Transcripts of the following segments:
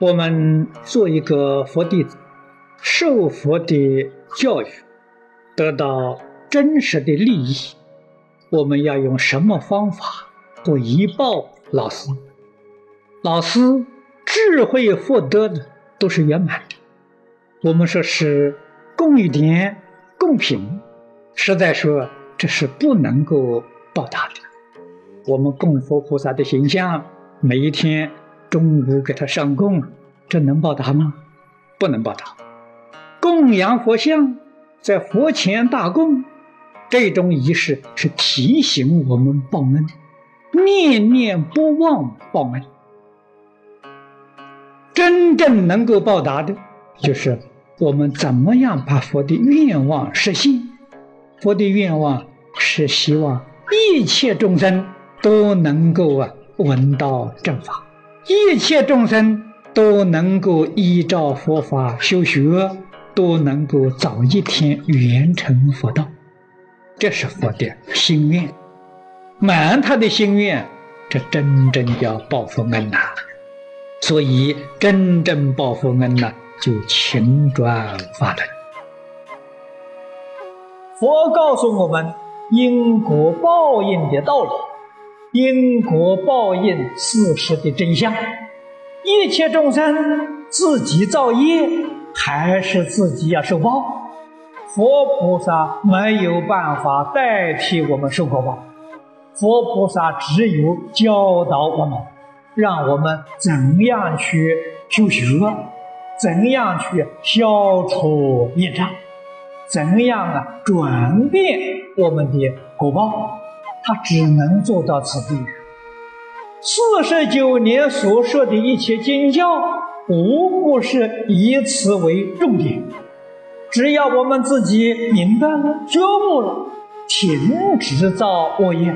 我们做一个佛弟子，受佛的教育，得到真实的利益，我们要用什么方法回报老师？老师智慧福德的都是圆满的。我们说是共一点共品，实在说这是不能够报答的。我们供佛菩萨的形象，每一天中午给他上供，这能报答吗？不能报答。供养佛像，在佛前大供，这种仪式是提醒我们报恩，念念不忘报恩。真正能够报答的，就是我们怎么样把佛的愿望实现。佛的愿望是希望一切众生。都能够啊闻到正法，一切众生都能够依照佛法修学，都能够早一天圆成佛道，这是佛的心愿。满他的心愿，这真正叫报佛恩呐。所以真正报佛恩呐，就勤转法轮。佛告诉我们因果报应的道理。因果报应事实的真相，一切众生自己造业，还是自己要受报。佛菩萨没有办法代替我们受果报，佛菩萨只有教导我们，让我们怎样去修学，怎样去消除业障，怎样啊转变我们的果报。他只能做到此地。四十九年所说的一切经教，无不是以此为重点。只要我们自己明白了、觉悟了，停止造恶业，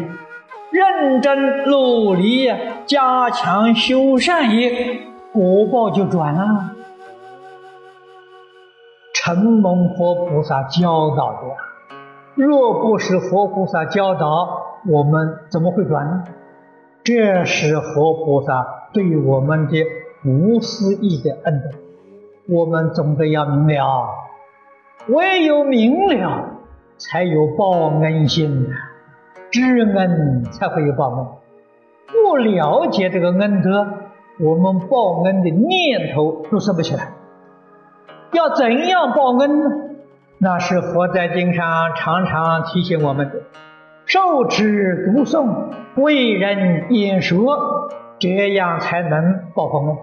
认真努力加强修善业，果报就转了。承蒙佛菩萨教导的，若不是佛菩萨教导，我们怎么会转呢？这是活菩萨对我们的无私意的恩德，我们总得要明了。唯有明了，才有报恩心，知恩才会有报恩。不了解这个恩德，我们报恩的念头都生不起来。要怎样报恩呢？那是佛在经上常常提醒我们的。受持读诵，为人演说，这样才能报佛恩，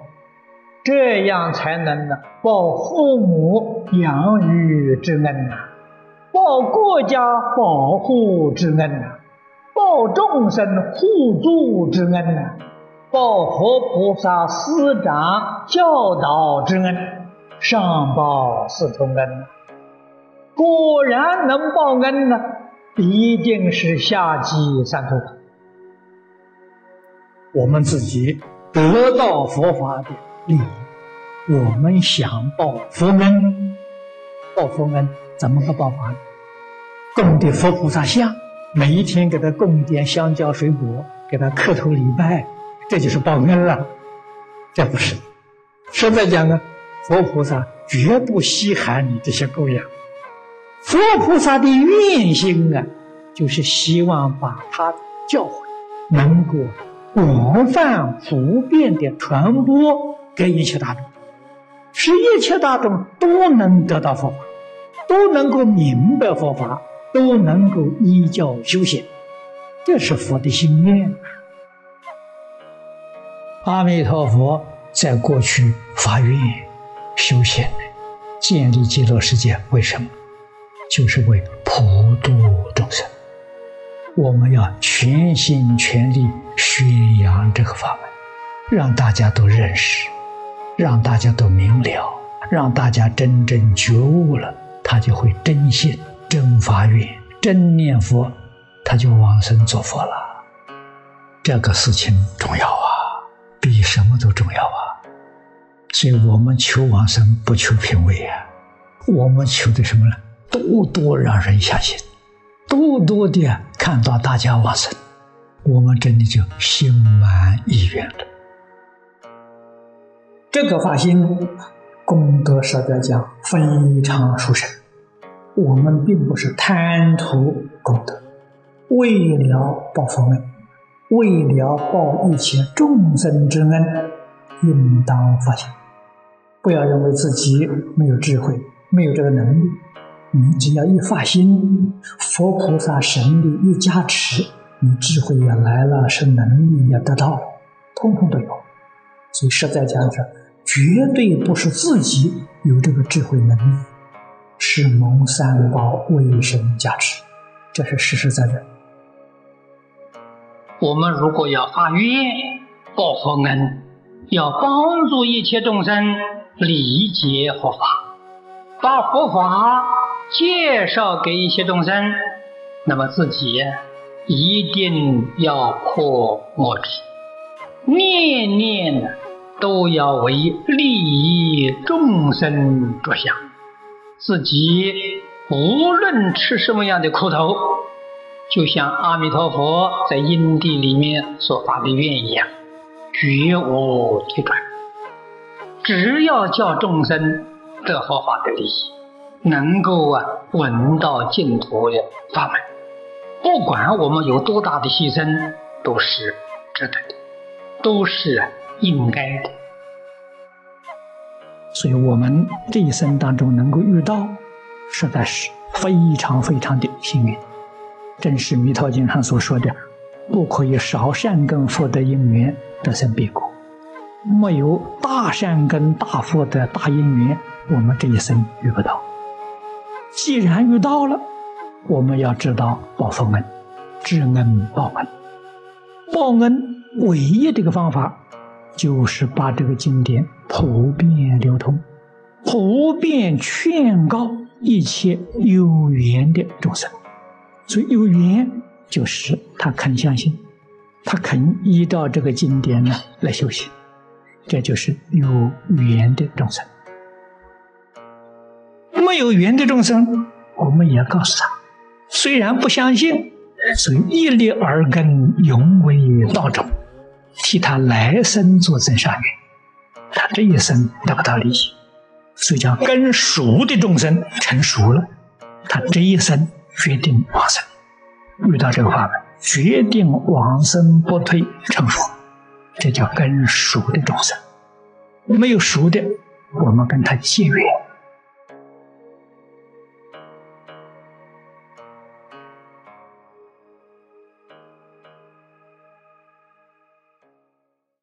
这样才能呢报父母养育之恩呐，报国家保护之恩呐，报众生互助之恩呐，报佛菩萨师长教导之恩，上报四重恩呐，果然能报恩呢。一定是下济三途。我们自己得到佛法的利益，我们想报佛恩，报佛恩怎么个报法呢？供的佛菩萨像，每一天给他供点香蕉水果，给他磕头礼拜，这就是报恩了。这不是，实在讲呢，佛菩萨绝不稀罕你这些供养。佛菩萨的愿心啊，就是希望把他教诲能够广泛普遍的传播给一切大众，使一切大众都能得到佛法，都能够明白佛法，都能够依教修行，这是佛的心愿。阿弥陀佛在过去发愿修行，建立极乐世界，为什么？就是为普度众生，我们要全心全力宣扬这个法门，让大家都认识，让大家都明了，让大家真正觉悟了，他就会真信、真发愿、真念佛，他就往生做佛了。这个事情重要啊，比什么都重要啊！所以我们求往生，不求品位啊，我们求的什么呢？多多让人相信，多多的看到大家往生，我们真的就心满意愿了。这个发心功德实在讲非常殊胜。我们并不是贪图功德，为了报佛恩，为了报一切众生之恩，应当发心。不要认为自己没有智慧，没有这个能力。你只要一发心，佛菩萨神力一加持，你智慧也来了，是能力也得到了，通通都有。所以实在讲是，绝对不是自己有这个智慧能力，是蒙三宝为神加持，这是实实在在。我们如果要发愿报佛恩，要帮助一切众生理解佛法，把佛法。介绍给一些众生，那么自己一定要破我执，念念都要为利益众生着想。自己无论吃什么样的苦头，就像阿弥陀佛在因地里面所发的愿一样，绝无退转。只要叫众生得佛法的利益。能够啊闻到净土的法门，不管我们有多大的牺牲，都是值得的，都是应该的。所以，我们这一生当中能够遇到，实在是非常非常的幸运。正是《弥陀经》上所说的：“不可以少善根福德因缘得生彼国，没有大善根大福德大因缘，我们这一生遇不到。”既然遇到了，我们要知道报佛恩，知恩报恩。报恩唯一这个方法，就是把这个经典普遍流通，普遍劝告一切有缘的众生。所以有缘就是他肯相信，他肯依照这个经典呢来修行，这就是有缘的众生。没有缘的众生，我们也要告诉他，虽然不相信，所以一力而根，永为道种，替他来生做增上缘。他这一生得不到利益，所以叫根熟的众生成熟了，他这一生决定往生。遇到这个法门，决定往生不退成佛，这叫根熟的众生。没有熟的，我们跟他结缘。